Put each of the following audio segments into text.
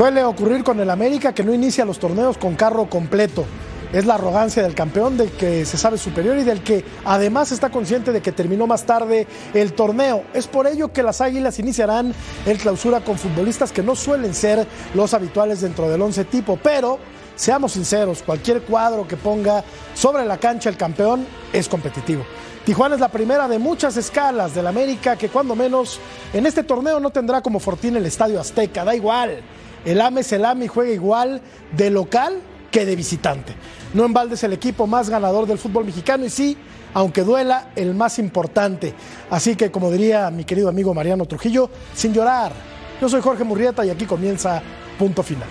Suele ocurrir con el América que no inicia los torneos con carro completo. Es la arrogancia del campeón, del que se sabe superior y del que además está consciente de que terminó más tarde el torneo. Es por ello que las Águilas iniciarán el clausura con futbolistas que no suelen ser los habituales dentro del once tipo, pero seamos sinceros, cualquier cuadro que ponga sobre la cancha el campeón es competitivo. Tijuana es la primera de muchas escalas del América que cuando menos en este torneo no tendrá como fortín el Estadio Azteca, da igual. El AME es el AME y juega igual de local que de visitante. No en balde es el equipo más ganador del fútbol mexicano y sí, aunque duela, el más importante. Así que, como diría mi querido amigo Mariano Trujillo, sin llorar. Yo soy Jorge Murrieta y aquí comienza Punto Final.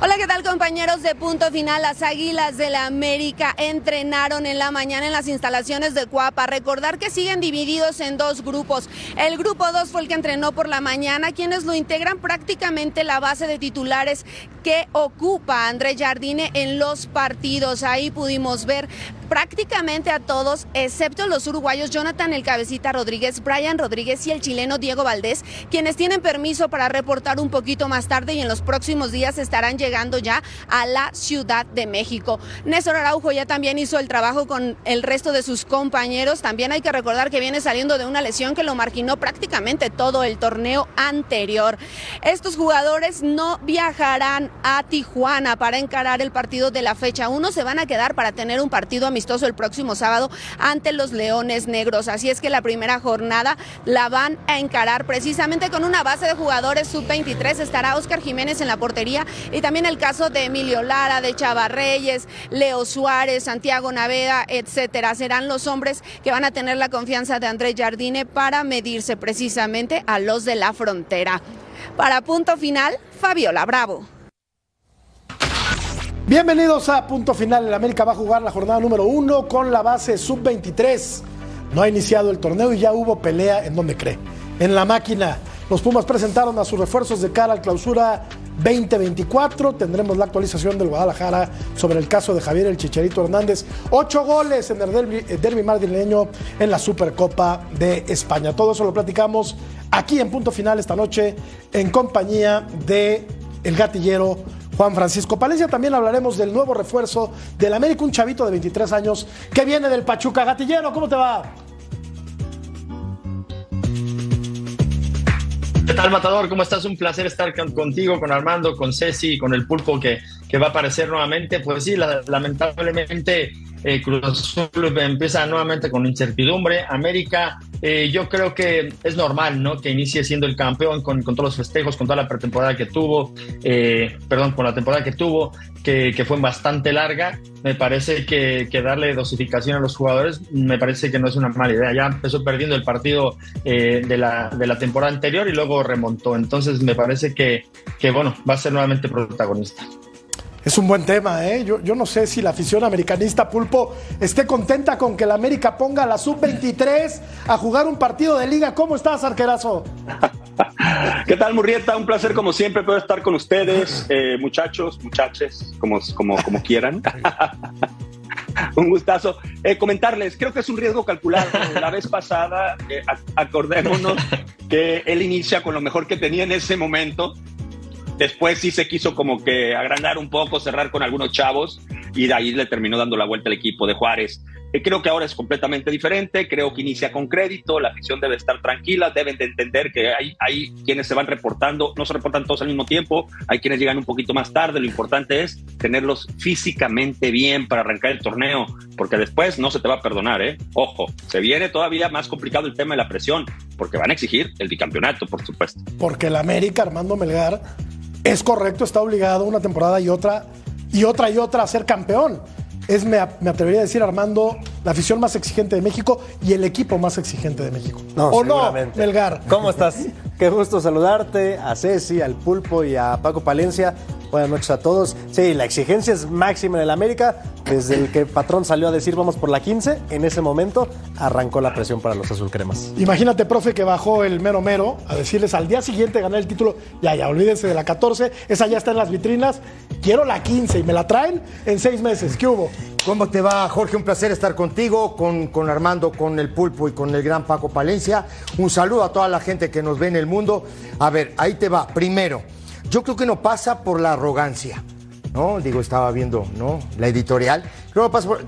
Hola, ¿qué tal compañeros de punto final? Las Águilas de la América entrenaron en la mañana en las instalaciones de Cuapa. Recordar que siguen divididos en dos grupos. El grupo 2 fue el que entrenó por la mañana, quienes lo integran prácticamente la base de titulares que ocupa André Jardine en los partidos. Ahí pudimos ver prácticamente a todos, excepto los uruguayos Jonathan El Cabecita Rodríguez, Brian Rodríguez y el chileno Diego Valdés, quienes tienen permiso para reportar un poquito más tarde y en los próximos días estarán llegando ya a la Ciudad de México. Néstor Araujo ya también hizo el trabajo con el resto de sus compañeros. También hay que recordar que viene saliendo de una lesión que lo marginó prácticamente todo el torneo anterior. Estos jugadores no viajarán a Tijuana para encarar el partido de la fecha. Uno se van a quedar para tener un partido amistoso el próximo sábado ante los Leones Negros. Así es que la primera jornada la van a encarar precisamente con una base de jugadores sub-23. Estará Oscar Jiménez en la portería y también el caso de Emilio Lara, de Chava Reyes, Leo Suárez, Santiago Naveda, etcétera. Serán los hombres que van a tener la confianza de Andrés Jardine para medirse precisamente a los de la frontera. Para punto final, Fabiola Bravo. Bienvenidos a Punto Final. El América va a jugar la jornada número uno con la base sub-23. No ha iniciado el torneo y ya hubo pelea en donde cree. En la máquina. Los Pumas presentaron a sus refuerzos de cara al clausura 2024. Tendremos la actualización del Guadalajara sobre el caso de Javier El Chicharito Hernández. Ocho goles en el derby, derby madrileño en la Supercopa de España. Todo eso lo platicamos aquí en Punto Final esta noche en compañía de el gatillero Juan Francisco Palencia. También hablaremos del nuevo refuerzo del América, un chavito de 23 años que viene del Pachuca. Gatillero, ¿cómo te va? ¿Qué tal, Matador? ¿Cómo estás? Un placer estar contigo, con Armando, con Ceci, con el pulpo que, que va a aparecer nuevamente. Pues sí, la, lamentablemente eh, Cruz Azul empieza nuevamente con incertidumbre. América, eh, yo creo que es normal, ¿no? Que inicie siendo el campeón con, todos los festejos, con toda la pretemporada que tuvo, eh, perdón, con la temporada que tuvo, que, fue bastante larga. Me parece que, que, darle dosificación a los jugadores, me parece que no es una mala idea. Ya empezó perdiendo el partido eh, de, la, de la temporada anterior y luego remontó. Entonces me parece que, que bueno, va a ser nuevamente protagonista. Es un buen tema, ¿eh? Yo, yo, no sé si la afición americanista Pulpo esté contenta con que la América ponga a la sub-23 a jugar un partido de liga. ¿Cómo estás, arquerazo? ¿Qué tal, Murrieta? Un placer, como siempre, poder estar con ustedes, eh, muchachos, muchaches, como, como, como quieran. un gustazo. Eh, comentarles, creo que es un riesgo calculado. La vez pasada, eh, acordémonos que él inicia con lo mejor que tenía en ese momento Después sí se quiso como que agrandar un poco, cerrar con algunos chavos y de ahí le terminó dando la vuelta al equipo de Juárez. Eh, creo que ahora es completamente diferente, creo que inicia con crédito, la afición debe estar tranquila, deben de entender que hay, hay quienes se van reportando, no se reportan todos al mismo tiempo, hay quienes llegan un poquito más tarde, lo importante es tenerlos físicamente bien para arrancar el torneo, porque después no se te va a perdonar, ¿eh? Ojo, se viene todavía más complicado el tema de la presión, porque van a exigir el bicampeonato, por supuesto. Porque el América, Armando Melgar, es correcto, está obligado una temporada y otra y otra y otra a ser campeón. Es, me, me, atrevería a decir, Armando, la afición más exigente de México y el equipo más exigente de México. No, ¿O no, Melgar? ¿Cómo estás? Qué gusto saludarte, a Ceci, al Pulpo y a Paco Palencia. Buenas noches a todos. Sí, la exigencia es máxima en el América. Desde el que el patrón salió a decir vamos por la 15, en ese momento arrancó la presión para los azulcremas. Imagínate, profe, que bajó el mero mero a decirles al día siguiente ganar el título. Ya, ya, olvídense de la 14. Esa ya está en las vitrinas. Quiero la 15 y me la traen en seis meses. ¿Qué hubo? ¿Cómo te va, Jorge? Un placer estar contigo, con, con Armando, con el Pulpo y con el gran Paco Palencia. Un saludo a toda la gente que nos ve en el mundo. A ver, ahí te va. Primero, yo creo que no pasa por la arrogancia, ¿no? Digo, estaba viendo, ¿no? La editorial. Creo que pasa por,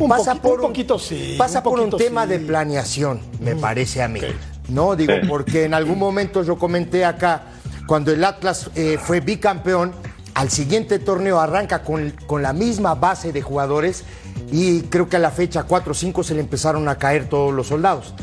Un pasa poqui- por un poquito sí, Pasa un por un poquito tema sí. de planeación, me parece a mí. No, digo, porque en algún momento yo comenté acá, cuando el Atlas eh, fue bicampeón, al siguiente torneo arranca con, con la misma base de jugadores y creo que a la fecha 4 o 5 se le empezaron a caer todos los soldados.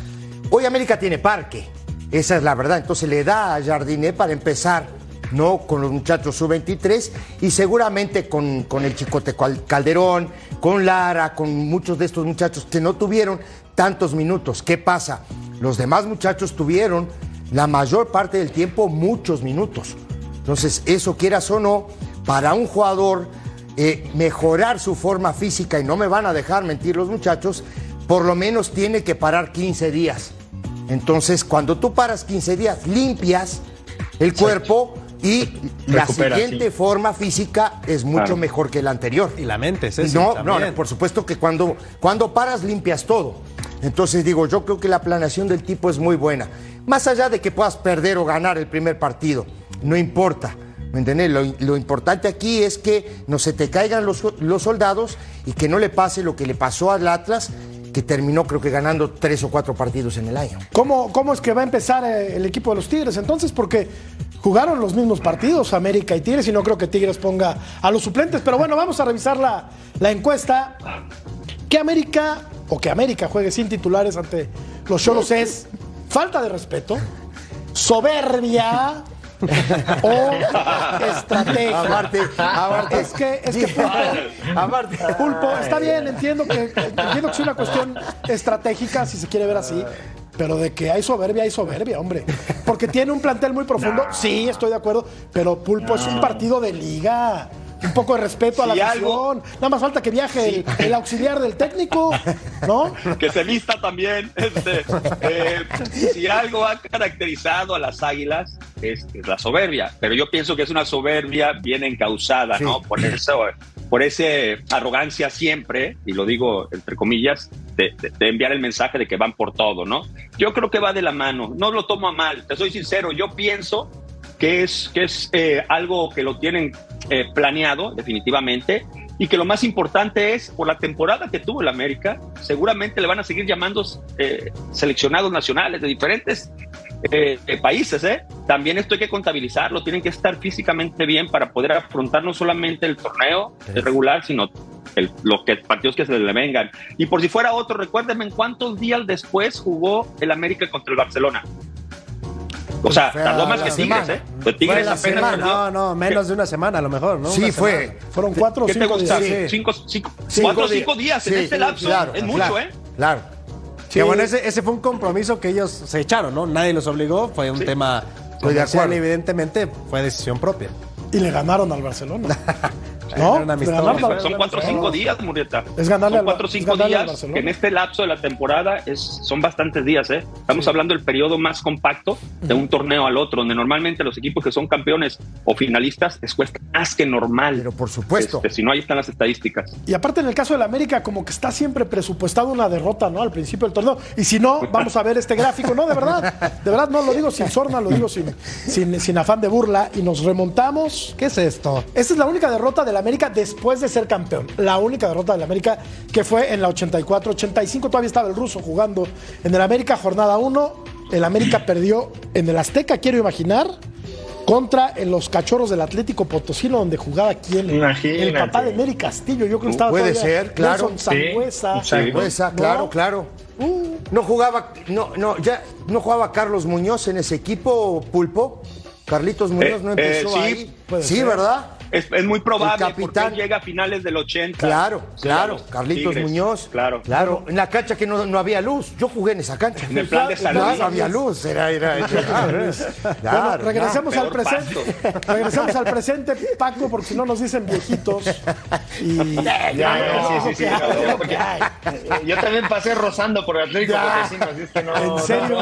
Hoy América tiene parque, esa es la verdad, entonces le da a Jardiné para empezar ¿no? Con los muchachos sub-23 y seguramente con, con el Chicote Cal- Calderón, con Lara, con muchos de estos muchachos que no tuvieron tantos minutos. ¿Qué pasa? Los demás muchachos tuvieron la mayor parte del tiempo muchos minutos. Entonces, eso quieras o no, para un jugador eh, mejorar su forma física, y no me van a dejar mentir los muchachos, por lo menos tiene que parar 15 días. Entonces, cuando tú paras 15 días, limpias el cuerpo y la Recupera, siguiente sí. forma física es mucho Claro. mejor que la anterior. Y la mente, Ceci, no, no, también. no, por supuesto que cuando, cuando paras limpias todo. Entonces digo, yo creo que la planeación del tipo es muy buena. Más allá de que puedas perder o ganar el primer partido, no importa. ¿Me entendés? Lo, lo importante aquí es que no se te caigan los, los soldados y que no le pase lo que le pasó al Atlas, que terminó creo que ganando tres o cuatro partidos en el año. ¿Cómo, ¿Cómo es que va a empezar eh, el equipo de los Tigres entonces? Porque jugaron los mismos partidos, América y Tigres, y no creo que Tigres ponga a los suplentes. Pero bueno, vamos a revisar la, la encuesta. ¿Qué América o que América juegue sin titulares ante los Cholos es falta de respeto, soberbia o estrategia? Aparte, aparte. Es que, es que Pulpo, Aparte. Pulpo, está bien, entiendo que, entiendo que es una cuestión estratégica, si se quiere ver así, pero de que hay soberbia, hay soberbia, hombre. Porque tiene un plantel muy profundo, sí, estoy de acuerdo, pero Pulpo es un partido de liga. Un poco de respeto a la Si afición. Nada más falta que viaje el, el auxiliar del técnico, ¿no? que se vista también. Este, eh, si algo ha caracterizado a las águilas es, es la soberbia, pero yo pienso que es una soberbia bien encausada, ¿no? Por eso, por ese arrogancia siempre, y lo digo entre comillas, de, de- de enviar el mensaje de que van por todo, ¿no? Yo creo que va de la mano, no lo tomo a mal, te soy sincero, yo pienso que es, que es eh, algo que lo tienen eh, planeado definitivamente y que lo más importante es por la temporada que tuvo el América, seguramente le van a seguir llamando eh, seleccionados nacionales de diferentes eh, eh, países. ¿eh? También esto hay que contabilizarlo, tienen que estar físicamente bien para poder afrontar no solamente el torneo regular, sino el- los que, partidos que se le vengan. Y por si fuera otro, recuérdenme en cuántos días después jugó el América contra el Barcelona. O sea, tardó más que Tigres. ¿eh? Pues Tigres apenas. No, no, menos de una semana a lo mejor, ¿no? Sí, Una fue. semana. Fueron cuatro o ¿Qué te cinco días. Cuatro o días. cinco días en Sí, este lapso. claro, es mucho, claro, ¿eh? Claro. Que bueno, ese, ese fue un compromiso que ellos se echaron, ¿no? Nadie los obligó, fue un tema Estoy de comercial, acuerdo. evidentemente fue decisión propia. Y le ganaron al Barcelona. ¿No? una Son cuatro o cinco días, Murieta. Es ganarle son cuatro o cinco días que en este lapso de la temporada es, son bastantes días, ¿eh? Estamos hablando del periodo más compacto de un torneo al otro, donde normalmente los equipos que son campeones o finalistas les cuesta más que normal. Pero por supuesto. Este, si no, ahí están las estadísticas. Y aparte en el caso del América, como que está siempre presupuestado una derrota, ¿no? Al principio del torneo. Y si no, vamos a ver este gráfico. No, de verdad. De verdad, no lo digo sin sorna, lo digo sin, sin, sin afán de burla. Y nos remontamos. ¿Qué es esto? Esta es la única derrota del América después de ser campeón. La única derrota del América que fue en la 84-85. Todavía estaba el ruso jugando en el América, jornada 1. El América perdió en el Azteca, quiero imaginar, contra en los cachorros del Atlético Potosino, donde jugaba quién? Imagínate. El papá de Neri Castillo. Yo creo que estaba Puede todavía ser, claro. Nelson Sangüesa. Sí, Sangüesa, ¿No? claro, claro. Uh, No jugaba, no, no, ya, no jugaba Carlos Muñoz en ese equipo, Pulpo. Carlitos Muñoz Eh, no eh, empezó sí, ahí. Sí, ser. ¿verdad? Es, es muy probable capitán. porque él llega a finales del 80. Claro, claro. Carlitos Tigres, Muñoz. Claro. Claro. En la cancha que no, no había luz. Yo jugué en esa cancha. En el plan de salud. No, no había luz. Era, era, era- claro, bueno, claro, regresemos al presente. Regresemos al presente, Paco, porque si no nos dicen viejitos. Y Ya, ya, sí, sí, sí. Yo también pasé rozando por el Atlético así es que no. ¿En serio?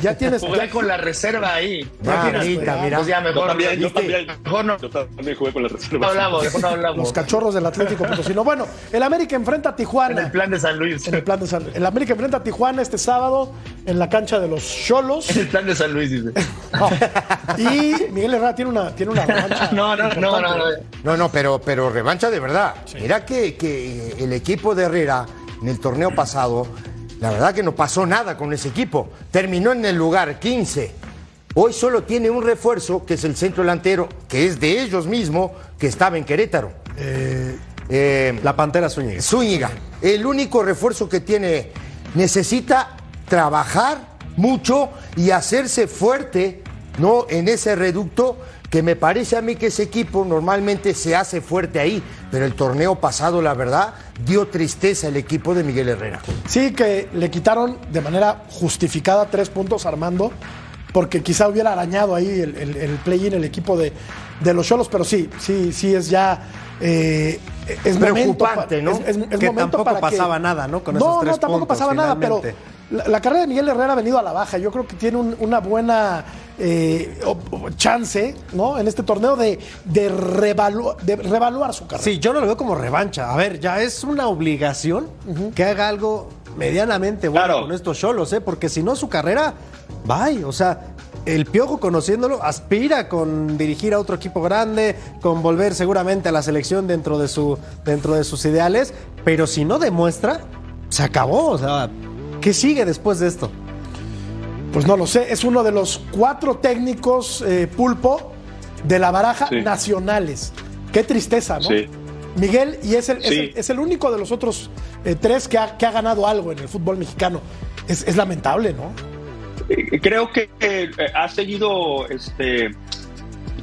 Ya tienes- Jugué con la reserva ahí. Ya, tienes mira. Pues ya mejor también yo también. Mejor no. Yo también jugué con la No reserva. hablamos, mejor no hablamos. Los cachorros del Atlético Potosino. Bueno, el América enfrenta a En Tijuana. el plan de San Luis. En el plan de San El América enfrenta a Tijuana este sábado en la cancha de los Cholos. En el plan de San Luis, dice. Y Miguel Herrera tiene una, tiene una revancha. No, no, no, no, no. No, no, pero, pero revancha de verdad. Mira que, que el equipo de Herrera en el torneo pasado, la verdad que no pasó nada con ese equipo. Terminó en el lugar 15. Hoy solo tiene un refuerzo, que es el centro delantero, que es de ellos mismos, que estaba en Querétaro. Eh, La Pantera Zúñiga. Zúñiga, el único refuerzo que tiene, necesita trabajar mucho y hacerse fuerte, ¿no? En ese reducto que me parece a mí que ese equipo normalmente se hace fuerte ahí, pero el torneo pasado, la verdad, dio tristeza el equipo de Miguel Herrera. Sí, que le quitaron de manera justificada tres puntos a Armando, porque quizá hubiera arañado ahí el, el- el play-in el equipo de, de los Cholos, pero sí, sí, sí es ya. eh, es Preocupante, momento ¿no? Es, es Que momento tampoco para que- pasaba nada, ¿no? Con no, esos tres no, tampoco puntos, pasaba nada, pero la, la carrera de Miguel Herrera ha venido a la baja. Yo creo que tiene un- una buena eh, chance, ¿no? En este torneo de, de, revalu- de revaluar su carrera. Sí, yo no lo veo como revancha. A ver, ya es una obligación que haga algo medianamente bueno Claro. con estos cholos, ¿eh? Porque si no, su carrera, bye. O sea, el Piojo, conociéndolo, aspira con dirigir a otro equipo grande, con volver seguramente a la selección dentro de, su, dentro de sus ideales. Pero si no demuestra, se acabó. O sea, ¿qué sigue después de esto? Pues no lo sé, es uno de los cuatro técnicos eh, pulpo de la baraja Sí. nacionales. Qué tristeza, ¿no? Sí. Miguel, y es el, es el- es el único de los otros eh, tres que ha, que ha ganado algo en el fútbol mexicano. Es, es lamentable, ¿no? Eh, Creo que eh, ha seguido este,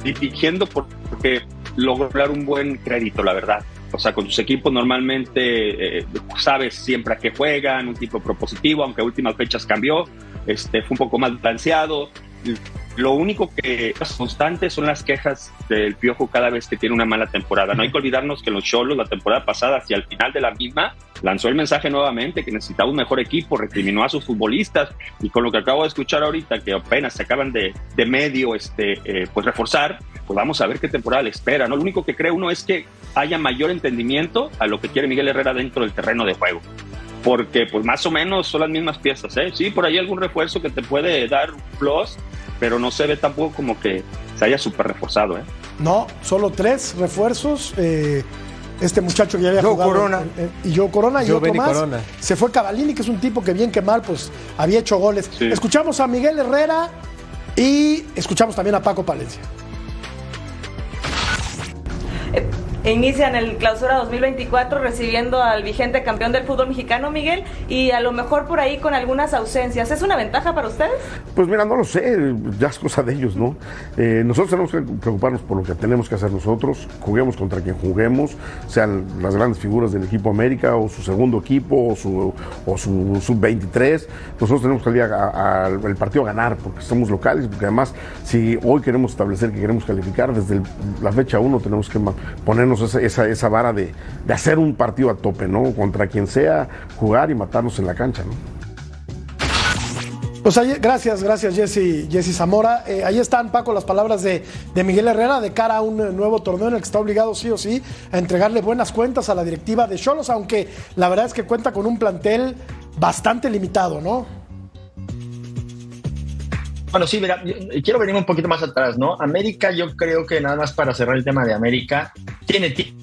dirigiendo por- porque lograr un buen crédito, la verdad. O sea, con sus equipos normalmente eh, sabes siempre a qué juegan, un tipo propositivo, aunque a últimas fechas cambió, este, fue un poco más balanceado. Lo único que es constante son las quejas del Piojo cada vez que tiene una mala temporada. No hay que olvidarnos que los Cholos la temporada pasada, hacia el final de la misma, lanzó el mensaje nuevamente que necesitaba un mejor equipo, recriminó a sus futbolistas y con lo que acabo de escuchar ahorita, que apenas se acaban de, de medio este, eh, pues reforzar, pues vamos a ver qué temporada le espera. ¿no? Lo único que cree uno es que haya mayor entendimiento a lo que quiere Miguel Herrera dentro del terreno de juego. Porque pues más o menos son las mismas piezas, ¿eh? Sí, por ahí algún refuerzo que te puede dar un plus, pero no se ve tampoco como que se haya súper reforzado, ¿eh? No, solo tres refuerzos. eh, este muchacho que ya había Joe jugado. Corona. en- en- y yo Corona y Joe otro más. Corona. Se fue Cavalini, que es un tipo que bien que mal, pues había hecho goles. Sí. Escuchamos a Miguel Herrera y escuchamos también a Paco Palencia. Inician el clausura 2024 recibiendo al vigente campeón del fútbol mexicano, Miguel, y a lo mejor por ahí con algunas ausencias. ¿Es una ventaja para ustedes? Pues mira, no lo sé, ya es cosa de ellos, ¿no? Eh, nosotros tenemos que preocuparnos por lo que tenemos que hacer nosotros, juguemos contra quien juguemos, sean las grandes figuras del equipo América o su segundo equipo o su, o su sub-23. Nosotros tenemos que ir a- a- al partido a ganar porque somos locales, porque además si hoy queremos establecer que queremos calificar, desde la fecha 1 tenemos que ma- esa, esa vara de, de hacer un partido a tope, ¿no? Contra quien sea, jugar y matarnos en la cancha, ¿no? Pues ahí- gracias, gracias Jesse, Jesse Zamora. Eh, ahí están, Paco, las palabras de, de Miguel Herrera de cara a un eh, nuevo torneo en el que está obligado sí o sí a entregarle buenas cuentas a la directiva de Cholos, aunque la verdad es que cuenta con un plantel bastante limitado, ¿no? Bueno, sí, mira, quiero venir un poquito más atrás, ¿no? América, yo creo que nada más para cerrar el tema de América, tiene ti-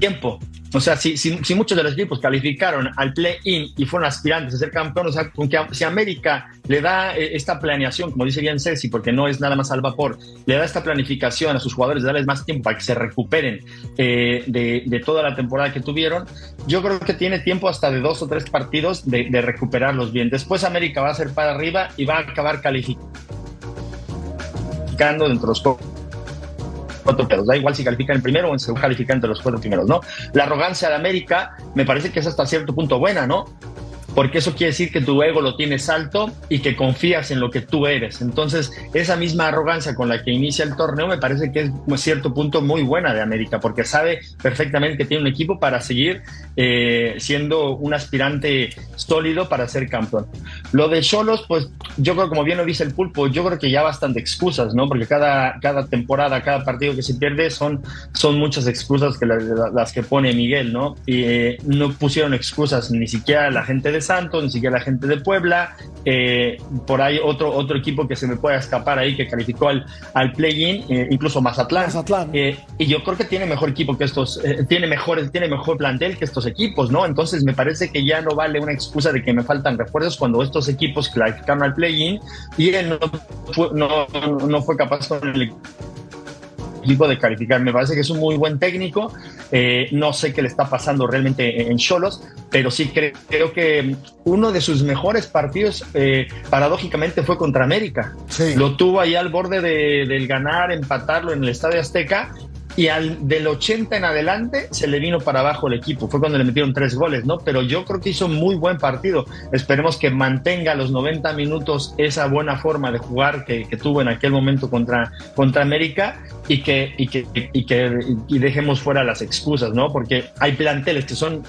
tiempo. O sea, si, si, si muchos de los equipos calificaron al play-in y fueron aspirantes a ser campeones, o sea, con que, si América le da eh, esta planeación, como dice bien Ceci, porque no es nada más al vapor, le da esta planificación a sus jugadores, de darles más tiempo para que se recuperen eh, de, toda la temporada que tuvieron, yo creo que tiene tiempo hasta de dos o tres partidos de, de recuperarlos bien. Después América va a ser para arriba y va a acabar calificando dentro de los cuatro primeros. Da igual si califican en primero o segundo, califican entre los cuatro primeros, ¿no? La arrogancia de América me parece que es hasta cierto punto buena, ¿no? Porque eso quiere decir que tu ego lo tienes alto y que confías en lo que tú eres. Entonces, esa misma arrogancia con la que inicia el torneo me parece que es a cierto punto muy buena de América, porque sabe perfectamente que tiene un equipo para seguir eh, siendo un aspirante sólido para ser campeón. Lo de Cholos, pues yo creo, como bien lo dice el pulpo, yo creo que ya bastante excusas, ¿no? Porque cada, cada temporada, cada partido que se pierde son, son muchas excusas que las, que pone Miguel, ¿no? Y eh, no pusieron excusas ni siquiera la gente de Santos, ni siquiera la gente de Puebla. Eh, por ahí otro, otro equipo que se me puede escapar ahí que calificó al, al play-in, eh, incluso Mazatlán. Mazatlán. y yo creo que tiene mejor equipo que estos, tiene, mejor, tiene mejor plantel que estos equipos, ¿no? Entonces me parece que ya no vale una excusa de que me faltan refuerzos cuando estos equipos clasificaron al play-in y él no fue, no, no fue capaz con el equipo de calificar. Me parece que es un muy buen técnico. Eh, no sé qué le está pasando realmente en Cholos, pero sí creo, que uno de sus mejores partidos, eh, paradójicamente, fue contra América. Lo tuvo ahí al borde de, del ganar, empatarlo en el Estadio Azteca y al del 80 en adelante se le vino para abajo el equipo. Fue cuando le metieron tres goles, ¿no? Pero yo creo que hizo muy buen partido. Esperemos que mantenga los 90 minutos esa buena forma de jugar que, tuvo en aquel momento contra, contra América y que, y que, y que y dejemos fuera las excusas, ¿no? Porque hay planteles que son,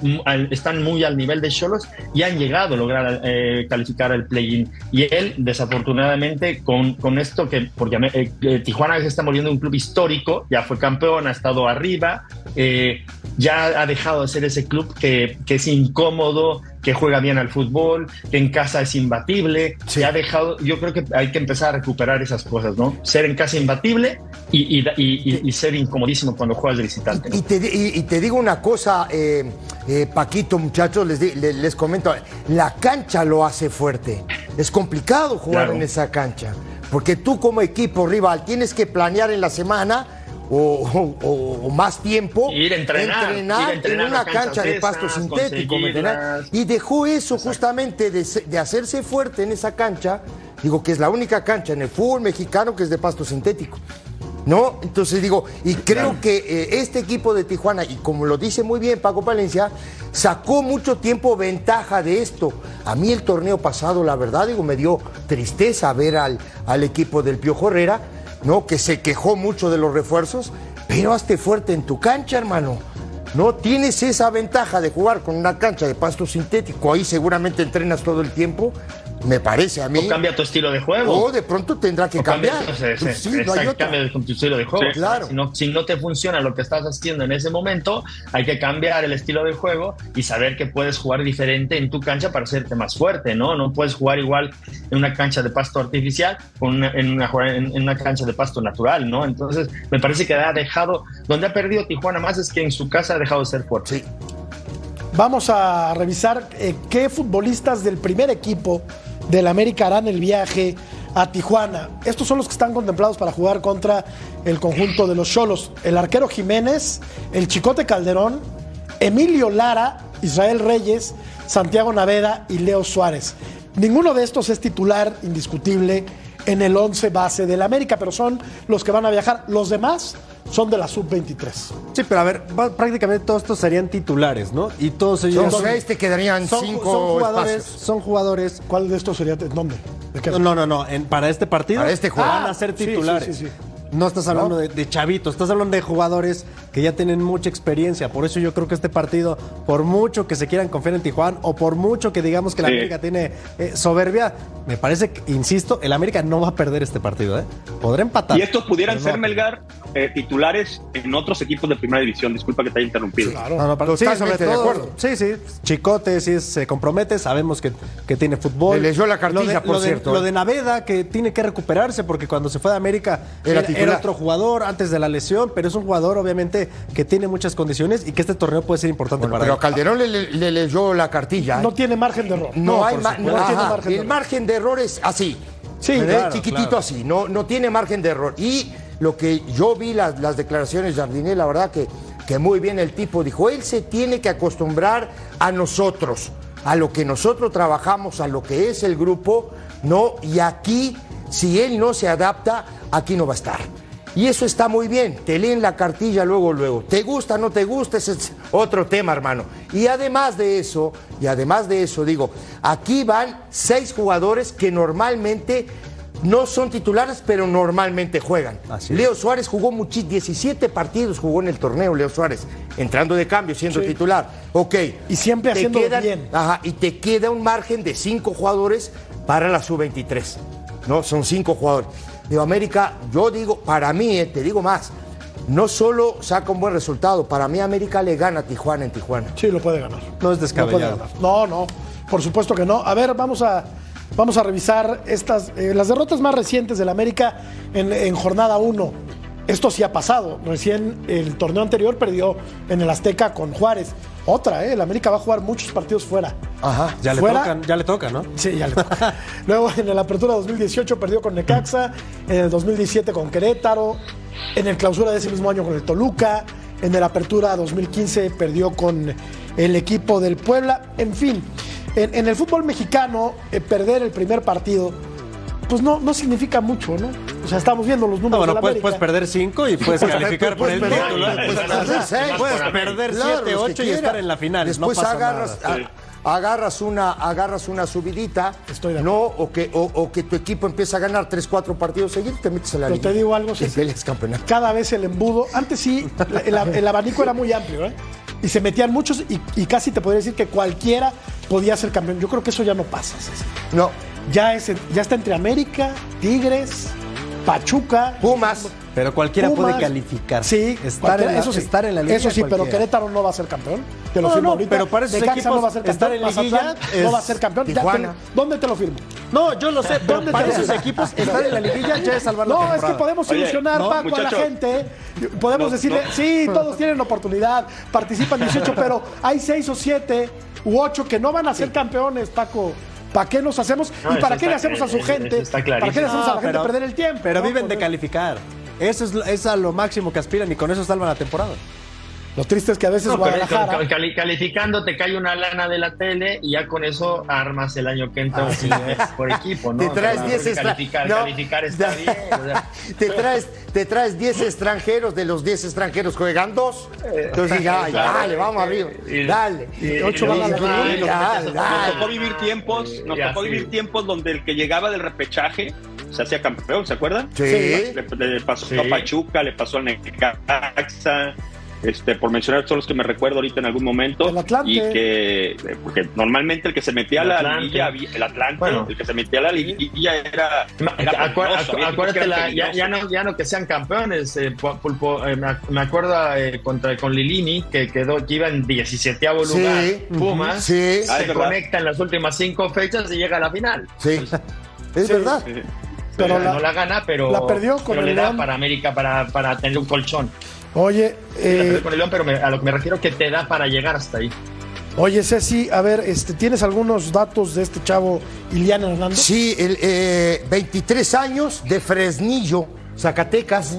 están muy al nivel de Cholos y han llegado a lograr eh, calificar el play-in. Y él, desafortunadamente, con, con esto que, porque eh, Tijuana se está volviendo un club histórico, ya fue campeón, ha estado arriba, eh, ya ha dejado de ser ese club que, es incómodo, que juega bien al fútbol, que en casa es imbatible. Se ha dejado, yo creo que hay que empezar a recuperar esas cosas, ¿no? Ser en casa imbatible y, ser incomodísimo cuando juegas de visitante. Y, te, digo una cosa, eh, eh, Paquito, muchachos, les, les, comento, la cancha lo hace fuerte. Es complicado jugar en esa cancha, porque tú como equipo rival tienes que planear en la semana o, más tiempo ir a entrenar, en una cancha, de pasto sintético. Y dejó eso justamente de, hacerse fuerte en esa cancha, digo que es la única cancha en el fútbol mexicano que es de pasto sintético. ¿No? Entonces digo, y creo que eh, este equipo de Tijuana, y como lo dice muy bien Paco Palencia, sacó mucho tiempo ventaja de esto. A mí el torneo pasado, la verdad, digo, me dio tristeza ver al, al equipo del Piojo Herrera ¿no? Que se quejó mucho de los refuerzos, pero hazte fuerte en tu cancha, hermano. No tienes esa ventaja de jugar con una cancha de pasto sintético, ahí seguramente entrenas todo el tiempo, me parece a mí. O cambia tu estilo de juego. O de pronto tendrá que cambiar. Cambia, pues sí, no hay cambia tu estilo de juego. claro. Si no, si no te funciona lo que estás haciendo en ese momento, hay que cambiar el estilo de juego y saber que puedes jugar diferente en tu cancha para hacerte más fuerte, ¿no? No puedes jugar igual en una cancha de pasto artificial con en, una, en, una cancha de pasto natural, ¿no? Entonces, me parece que ha dejado, donde ha perdido Tijuana más es que en su casa ha dejado de ser fuerte. Sí. Vamos a revisar eh, qué futbolistas del primer equipo del América harán el viaje a Tijuana. Estos son los que están contemplados para jugar contra el conjunto de los Cholos. El arquero Jiménez, el Chicote Calderón, Emilio Lara, Israel Reyes, Santiago Naveda y Leo Suárez. Ninguno de estos es titular indiscutible en el 11 base del América, pero son los que van a viajar. Los demás son de la sub-23. Sí, pero a ver, prácticamente todos estos serían titulares, ¿no? Y todos ellos. Son seis, te quedarían cinco son jugadores, Son jugadores. ¿Cuál de estos sería? ¿Dónde? no, no, no. para este partido para este van a ser titulares. sí, sí, sí. No estás hablando De, chavitos, estás hablando de jugadores que ya tienen mucha experiencia. Por eso yo creo que este partido, por mucho que se quieran confiar en Tijuana o por mucho que digamos que la América tiene eh, soberbia, me parece que, insisto, el América no va a perder este partido. ¿eh? Podrá empatar. Y estos pudieran ser, Melgar, eh, titulares en otros equipos de primera división. Disculpa que te haya interrumpido. Claro, sí, sobre todo, de acuerdo. Sí, sí. Chicote, si se compromete, sabemos que, que tiene fútbol. Le leyó la cartilla, por cierto. lo de Naveda, que tiene que recuperarse porque cuando se fue de América era, era otro jugador antes de la lesión, pero es un jugador obviamente que tiene muchas condiciones y que este torneo puede ser importante para pero él. Pero Calderón le, leyó la cartilla. No tiene margen de error. No, hay no tiene margen El margen de error es así. Sí, chiquitito así, no, no tiene margen de error. Y lo que yo vi las, las declaraciones de Jardiné, la verdad que, que muy bien el tipo dijo, él se tiene que acostumbrar a nosotros, a lo que nosotros trabajamos, a lo que es el grupo, ¿no? Y aquí, si él no se adapta, aquí no va a estar. Y eso está muy bien, te leen la cartilla luego, luego. ¿Te gusta, no te gusta? Ese es otro tema, hermano. Y además de eso, y además de eso, digo, aquí van seis jugadores que normalmente no son titulares, pero normalmente juegan. Leo Suárez jugó 17 partidos, jugó en el torneo, Leo Suárez, entrando de cambio, siendo titular. Ok. Y siempre haciendo bien. Ajá, y te queda un margen de cinco jugadores para la sub-23. ¿no? Son cinco jugadores. Digo, América, yo digo, para mí, eh, te digo más, no solo saca un buen resultado, para mí América le gana a Tijuana en Tijuana. Sí, lo puede ganar. No es No, puede descabellado. ganar. no, no, por supuesto que no. A ver, vamos a, vamos a revisar estas, eh, las derrotas más recientes del América en, en jornada 1. Esto sí ha pasado. Recién el torneo anterior perdió en el Azteca con Juárez. Otra, ¿eh? El América va a jugar muchos partidos fuera. Ajá. Ya le, Fuera- tocan, ya le toca, ¿no? Sí, ya le toca. Luego en la apertura 2018 perdió con Necaxa, en el 2017 con Querétaro, en el clausura de ese mismo año con el Toluca, en el apertura 2015 perdió con el equipo del Puebla. En fin, en, en el fútbol mexicano, eh, perder el primer partido, pues no, no significa mucho, ¿no? O sea, estamos viendo los No, números bueno, de la puedes, puedes perder cinco y puedes calificar por el título. puedes perder perder seis. Puedes Claro, perder Claro, 7, los que 8 y estar en la final. Después no pasa agarras, nada. a- agarras, una, agarras una subidita, Estoy de no, o que, o, o que tu equipo empieza a ganar 3, 4 partidos seguidos, te metes a la Pero liga. te digo algo, peleas campeonato. cada vez el embudo. Antes sí, el, el abanico era muy amplio, ¿eh? Y se metían muchos y, y casi te podría decir que cualquiera podía ser campeón. Yo creo que eso ya no pasa. Ceci. No, Ya, es, ya está entre América, Tigres, Pachuca. Pumas. Pero cualquiera Pumas. puede calificar. Sí, estar, en la, eso sí. estar en la liga. Eso sí, pero. Querétaro no va a ser campeón. Te lo No, firmo no, ahorita. pero para esos equipos no va a ser campeón. estar en liguilla no es va a ser campeón. Te-. ¿Dónde te lo firmo? No, yo lo sé, ¿Dónde para te lo esos equipos estar en la liguilla ya es salvar la No, es que podemos Oye, ilusionar, no, Paco, a la gente. Podemos No, decirle, no. sí, todos tienen oportunidad, participan 18, pero hay 6 o 7 u 8 que no van a ser campeones, Paco. ¿Para qué nos hacemos? No, ¿Y para qué le hacemos a su eso gente? está ¿Para qué le hacemos a la No, gente perder el tiempo? Pero no? viven de Por- calificar. Eso es, es a lo máximo que aspiran y con eso salvan la temporada. Lo triste es que a veces No, Guadalajara. cali- calificando te cae una lana de la tele y ya con eso armas el año que entra por equipo, ¿no? Te traes Pero 10 extra- calificar, no. calificar está bien. o sea. te traes, te traes 10 extranjeros, de los 10 extranjeros juegan dos. Entonces diga, ay, Claro. dale, vamos arriba. Dale. y- ocho y- van a y- y- Dale, Nos tocó vivir tiempos, nos Ya, tocó sí. vivir tiempos donde el que llegaba del repechaje se hacía campeón, ¿se acuerdan? Sí. Le, le pasó Sí. a Pachuca, le pasó a Necaxa, este, por mencionar todos los que me recuerdo ahorita en algún momento. El Atlante. Y que, eh, porque normalmente el que se metía a la liguilla, el Atlante, Bueno. el que se metía a la liguilla era. Era acu- peligroso, acu- acuérdate, la- ya, ya no, ya no que sean campeones, eh, Pulpo, eh, me, ac- me acuerdo eh, contra, con Lilini, que quedó, que iba en 17 Sí, lugar, ujú, Pumas, sí. Ah, se conecta en las últimas cinco fechas y llega a la final. Sí. Es Sí. verdad. Sí. Pero la- no la gana, pero, la perdió con pero el le da León. para América para, para tener un colchón. Oye, perdió eh, con el León, pero me- a lo que me refiero que te da para llegar hasta ahí. oye, Ceci, a ver, este, ¿tienes algunos datos de este chavo Iliana Hernández? Sí, el, eh, 23 años de Fresnillo, Zacatecas.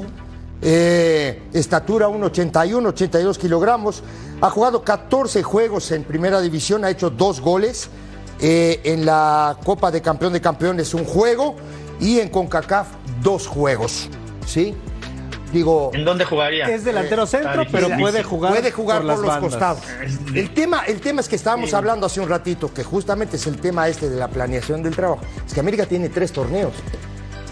Eh, estatura 1,81, 82 kilogramos. Ha jugado 14 juegos en primera división, ha hecho dos goles. Eh, en la Copa de Campeón de Campeones, un juego. Y en CONCACAF, dos juegos. ¿Sí? Digo. ¿En dónde jugaría? Es delantero centro, pero puede jugar, Puede jugar por, los bandas. costados. El tema, el tema es que estábamos hablando hace un ratito, que justamente es el tema este de la planeación del trabajo. Es que América tiene tres torneos.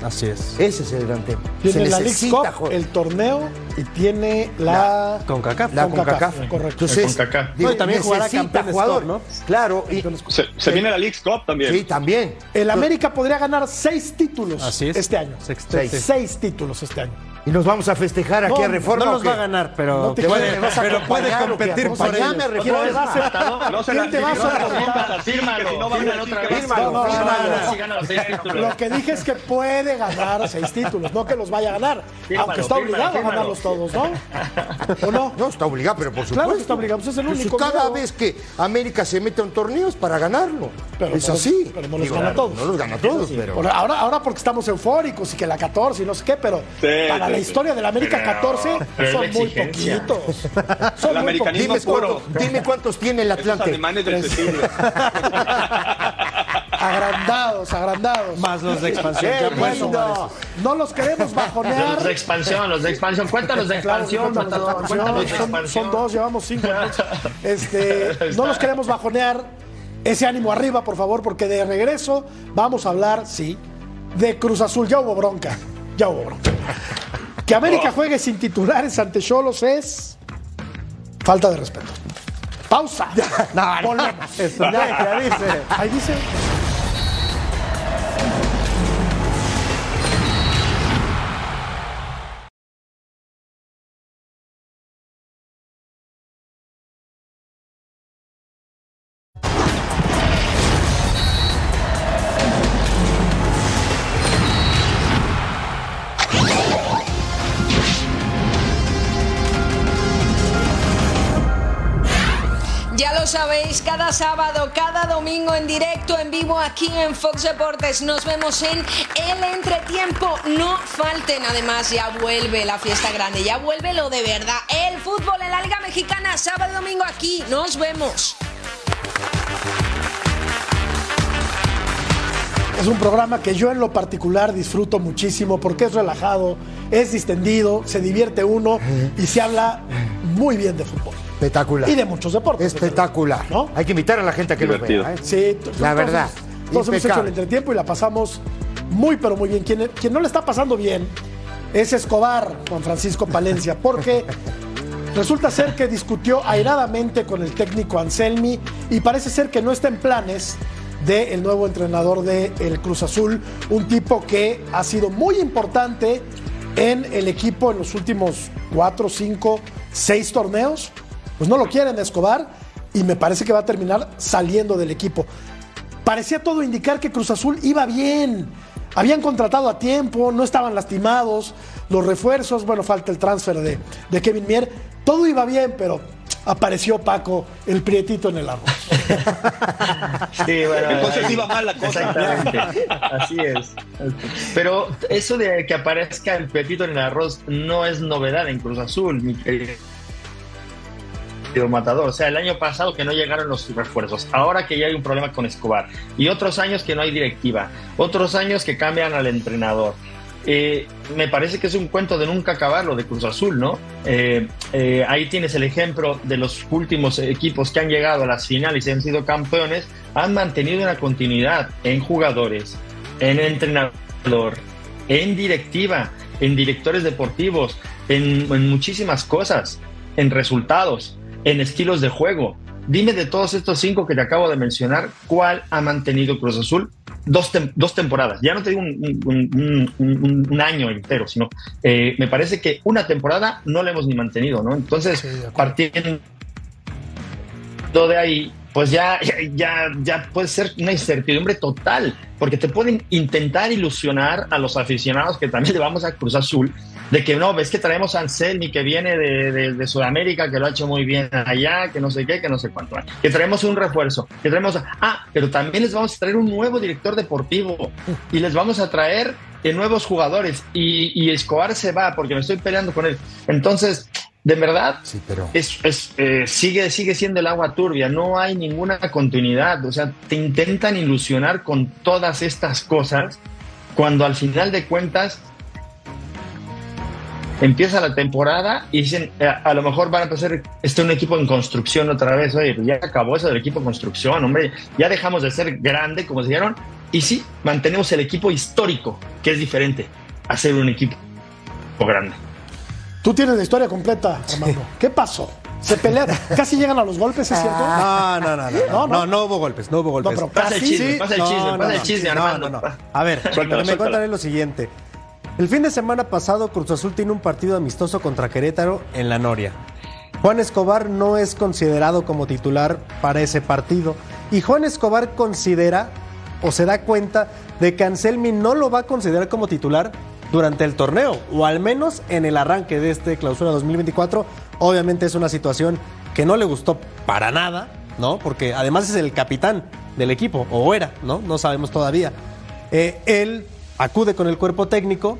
Así es. Ese es el gran tema. Tiene Se la League necesita Cup, el torneo y tiene la. Con CACAF. la CONCACAF, CONCACAF. correcto. Entonces, CONCACAF. digo, No, y también jugará Campeones jugador, Cup, ¿no? Claro, y Se, se viene la League's Cup también. sí, también. El América podría ganar seis títulos Así es. este año. Sextete. Seis. Seis títulos este año. Y nos vamos a festejar aquí No, a Reforma. No ¿o los qué? va a ganar, pero, No te puede, ¿me vas a pero puede competir por Acompáñame, ellos. refiero- ¿Quién te va a No se ¿Quién te va a no soltar? Fírmalo, no va a decir otra vez. fírmalo, No, no, no, títulos. Lo que dije es que puede ganar seis títulos, no que los vaya a ganar. Fírmalo, aunque está fírmalo, obligado a fírmalo. ganarlos todos, ¿no? ¿O no? No, está obligado, pero por supuesto. Claro que está obligado, pues es el Pues único cada obligado. vez que América se mete a un torneo es para ganarlo. Pero es no- así. pero no los gana todos. No los gana todos, pero. Ahora, porque estamos eufóricos y que la 14 y no sé qué, pero para la historia de la América Pero- 14 pero es son muy poquitos. Son El muy americanismo Dime, puro. cuántos- dime cuántos tiene el Atlante. alemanes del festival. poquitos. Agrandados, agrandados. Más los de expansión. Sumar eso. No los queremos bajonear. Los de expansión, los de expansión. Cuéntanos de Claro, expansión, cuéntanos de expansión. cuéntanos de Son, expansión. son dos, llevamos cinco. entonces, este, no los queremos bajonear. Ese ánimo arriba, por favor, porque de regreso vamos a hablar, sí, de Cruz Azul. Ya hubo bronca. Ya hubo bronca. Que América juegue sin titulares ante Cholos es falta de respeto. Pausa. No, no. Volvemos. Esto ya, ya dice. Ahí dice. Sábado, cada domingo en directo, en vivo aquí en Fox Deportes. Nos vemos en el entretiempo. No falten, además, ya vuelve la fiesta grande, ya vuelve lo de verdad. El fútbol en la Liga Mexicana, sábado y domingo aquí. Nos vemos. Es un programa que yo en lo particular disfruto muchísimo porque es relajado, es distendido, se divierte uno y se habla muy bien de fútbol. Espectacular. Y de muchos deportes. Espectacular. ¿no? Hay que invitar a la gente a que Divertido. lo vea. ¿eh? Sí, La todos- verdad. Todos hemos hecho el entretiempo y la pasamos muy, pero muy bien. Quien, quien no le está pasando bien es Escobar, Juan Francisco Palencia, porque resulta ser que discutió airadamente con el técnico Anselmi y parece ser que no está en planes del nuevo entrenador del el Cruz Azul, un tipo que ha sido muy importante en el equipo en los últimos cuatro, cinco, seis torneos. Pues no lo quieren Escobar y me parece que va a terminar saliendo del equipo parecía todo indicar que Cruz Azul iba bien. Habían contratado a tiempo, no estaban lastimados, los refuerzos, bueno, falta el transfer de, de Kevin Mier. Todo iba bien, pero apareció Paco, el prietito en el arroz. Sí, bueno, Entonces ahí- iba mal la cosa. Exactamente, así es. Pero eso de que aparezca el pepito en el arroz no es novedad en Cruz Azul, mi querido Matador. O sea, el año pasado que no llegaron los refuerzos, ahora que ya hay un problema con Escobar, y otros años que no hay directiva, otros años que cambian al entrenador. Eh, me parece que es un cuento de nunca acabar lo de Cruz Azul, ¿no? Eh, eh, ahí tienes el ejemplo de los últimos equipos que han llegado a las finales y han sido campeones, han mantenido una continuidad en jugadores, en entrenador, en directiva, en directores deportivos, en, en muchísimas cosas, en resultados, en estilos de juego. Dime de todos estos cinco que te acabo de mencionar, ¿cuál ha mantenido Cruz Azul? Dos, tem- dos temporadas, ya no te digo un, un- un- un- un año entero, sino eh, me parece que una temporada no la hemos ni mantenido, ¿no? Entonces, partiendo de ahí, pues ya, ya, ya puede ser una incertidumbre total, porque te pueden intentar ilusionar a los aficionados que también le vamos a Cruz Azul, de que no, ves que traemos a Anselmi que viene de, de- de Sudamérica, que lo ha hecho muy bien allá, que no sé qué, que no sé cuánto, que traemos un refuerzo, que traemos, a- ah, pero también les vamos a traer un nuevo director deportivo y les vamos a traer eh, nuevos jugadores y, y Escobar se va porque me estoy peleando con él. Entonces, de verdad, Sí, pero. es, es, eh, sigue, sigue siendo el agua turbia, no hay ninguna continuidad, o sea, te intentan ilusionar con todas estas cosas cuando al final de cuentas empieza la temporada y dicen, eh, a lo mejor van a empezar este un equipo en construcción otra vez, oye, pues ya acabó eso del equipo en construcción, hombre, ya dejamos de ser grande, como se dijeron, y sí, mantenemos el equipo histórico, que es diferente a ser un equipo grande. Tú tienes la historia completa, Armando. ¿Qué pasó? Se pelean, casi llegan a los golpes, ¿es cierto? No, no, no, no, No, no, no. no, no hubo golpes, no hubo golpes. pero Pasa el chisme, pasa el chisme, pasa el chisme, no, Armando. no, no. A ver, me es lo siguiente. El fin de semana pasado, Cruz Azul tiene un partido amistoso contra Querétaro en la Noria. Juan Escobar no es considerado como titular para ese partido. Y Juan Escobar considera o se da cuenta de que Anselmi no lo va a considerar como titular durante el torneo, o al menos en el arranque de este clausura 2024. Obviamente es una situación que no le gustó para nada, ¿no? Porque además es el capitán del equipo, o era, ¿no? No sabemos todavía. Eh, él acude con el cuerpo técnico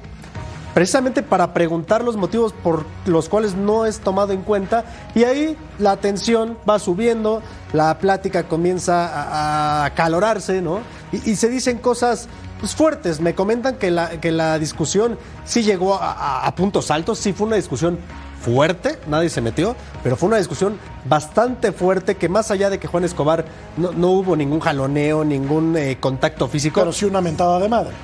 precisamente para preguntar los motivos por los cuales no es tomado en cuenta y ahí la tensión va subiendo, la plática comienza a, acalorarse, ¿no? Y, y se dicen cosas pues, fuertes. Me comentan que la, que la discusión sí llegó a, a- a puntos altos, sí fue una discusión fuerte, nadie se metió, pero fue una discusión bastante fuerte que más allá de que Juan Escobar no, no hubo ningún jaloneo, ningún eh, contacto físico. Pero sí una mentada de madre.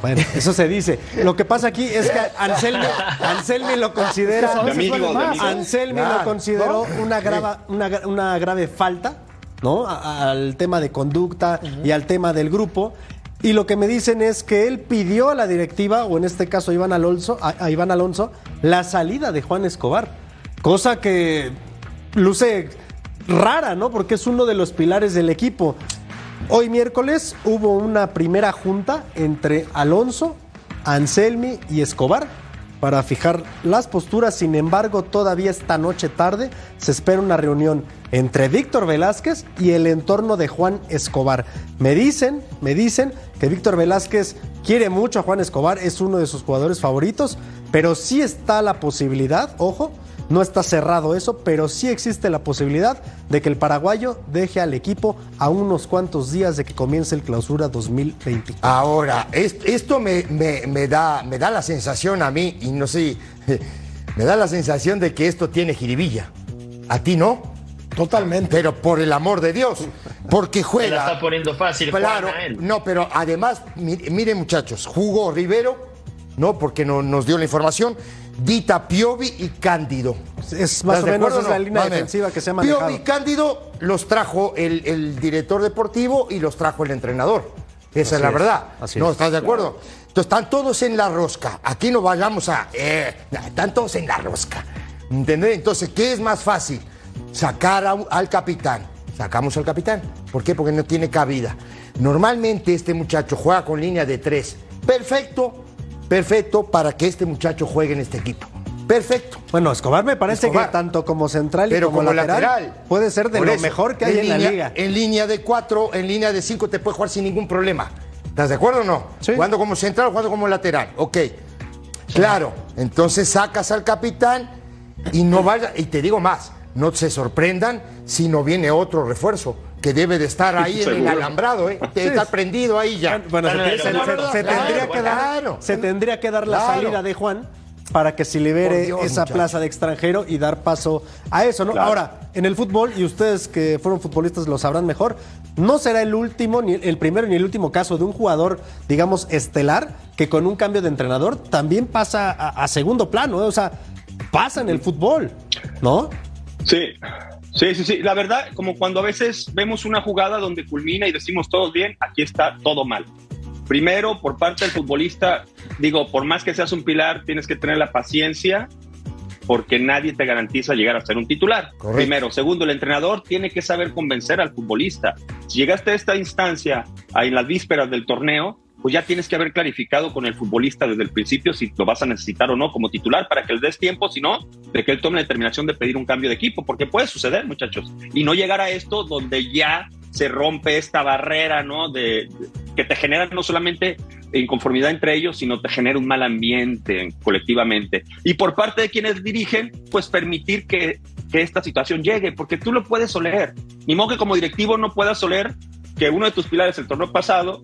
Bueno, eso se dice. Lo que pasa aquí es que Anselmi, Anselmi lo considera. Amigo. Anselmi lo consideró una, grava- una, una grave falta, ¿no? A- al tema de conducta y al tema del grupo. Y lo que me dicen es que él pidió a la directiva, o en este caso a Iván Alonso, a, a Iván Alonso, la salida de Juan Escobar. Cosa que luce rara, ¿no? Porque es uno de los pilares del equipo. Hoy miércoles hubo una primera junta entre Alonso, Anselmi y Escobar para fijar las posturas. Sin embargo, todavía esta noche tarde se espera una reunión entre Víctor Velázquez y el entorno de Juan Escobar. Me dicen, me dicen que Víctor Velázquez quiere mucho a Juan Escobar, es uno de sus jugadores favoritos, pero sí está la posibilidad, ojo, no está cerrado eso, pero sí existe la posibilidad de que el paraguayo deje al equipo a unos cuantos días de que comience el clausura 2020. Ahora, esto me, me, da, me da la sensación a mí, y no sé, me da la sensación de que esto tiene jiribilla. ¿A ti no? Totalmente. Pero por el amor de Dios, porque juega. Se la está poniendo fácil. Claro, no, pero además, miren muchachos, jugó Rivero, ¿no? Porque no, nos dio la información. Dita Piovi y Cándido. Es más o menos la línea defensiva que se llama Piovi y Cándido los trajo el, director deportivo y los trajo el entrenador. Esa es la verdad. ¿No estás de acuerdo? Entonces están todos en la rosca. Aquí no vayamos a. Eh, están todos en la rosca. ¿Entendés? Entonces, ¿qué es más fácil? Sacar al capitán. Sacamos al capitán. ¿Por qué? Porque no tiene cabida. Normalmente este muchacho juega con línea de tres. Perfecto perfecto para que este muchacho juegue en este equipo. Perfecto. Bueno, Escobar me parece que tanto como central y como, lateral, puede ser de lo mejor que hay en, la liga. En línea de cuatro, en línea de cinco te puede jugar sin ningún problema. ¿Estás de acuerdo o no? Sí. Jugando como central, jugando como lateral. Ok. Claro. Entonces sacas al capitán y no vaya, y te digo más, no se sorprendan si no viene otro refuerzo que debe de estar ahí en el alambrado, ¿eh? Debe estar prendido ahí ya. Bueno, se, tendría que dar, se tendría que dar la salida de Juan para que se libere esa plaza de extranjero y dar paso a eso, ¿no? Ahora, en el fútbol, y ustedes que fueron futbolistas lo sabrán mejor, no será el último, ni el primero ni el último caso de un jugador, digamos, estelar, que con un cambio de entrenador también pasa a, a segundo plano, ¿eh? o sea, pasa en el fútbol, ¿no? Sí, Sí, sí, sí. La verdad, como cuando a veces vemos una jugada donde culmina y decimos todos bien, aquí está todo mal. Primero, por parte del futbolista, digo, por más que seas un pilar, tienes que tener la paciencia porque nadie te garantiza llegar a ser un titular. Primero. Segundo, el entrenador tiene que saber convencer al futbolista. Si llegaste a esta instancia, en las vísperas del torneo, pues ya tienes que haber clarificado con el futbolista desde el principio si lo vas a necesitar o no como titular para que le des tiempo, si no, de que él tome la determinación de pedir un cambio de equipo, porque puede suceder, muchachos, y no llegar a esto donde ya se rompe esta barrera, ¿no? De, que te genera no solamente inconformidad entre ellos, sino te genera un mal ambiente colectivamente. Y por parte de quienes dirigen, pues permitir que, que esta situación llegue, porque tú lo puedes oler. Ni modo que como directivo no puedas oler que uno de tus pilares el torneo pasado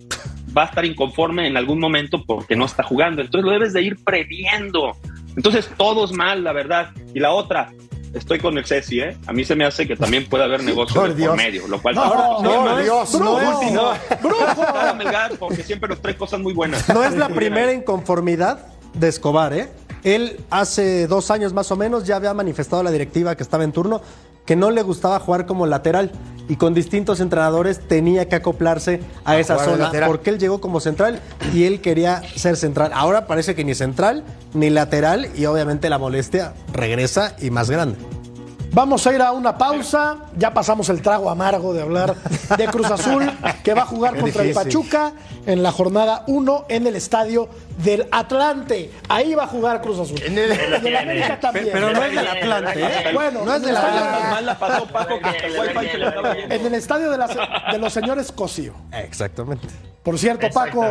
va a estar inconforme en algún momento porque no está jugando. Entonces lo debes de ir previendo. Entonces todos mal, la verdad. Y la otra, estoy con el Ceci, ¿eh? A mí se me hace que también puede haber negocio por, por medio, lo cual... No, no, no, Dios, no, no, no. porque siempre nos trae cosas muy buenas. No es la primera inconformidad de Escobar, ¿eh? Él hace dos años más o menos ya había manifestado a la directiva que estaba en turno que no le gustaba jugar como lateral y con distintos entrenadores tenía que acoplarse a, esa zona porque él llegó como central y él quería ser central. Ahora parece que ni central ni lateral y obviamente la molestia regresa y más grande. Vamos a ir a una pausa. Ya pasamos el trago amargo de hablar de Cruz Azul, que va a jugar contra el Pachuca en la jornada 1 en el estadio del Atlante. Ahí va a jugar Cruz Azul. En el, América también. Pero, no es del Atlante. ¿eh? Bueno, no es del Atlante. En el estadio de, de los señores Cosío. Exactamente. Por cierto, Paco,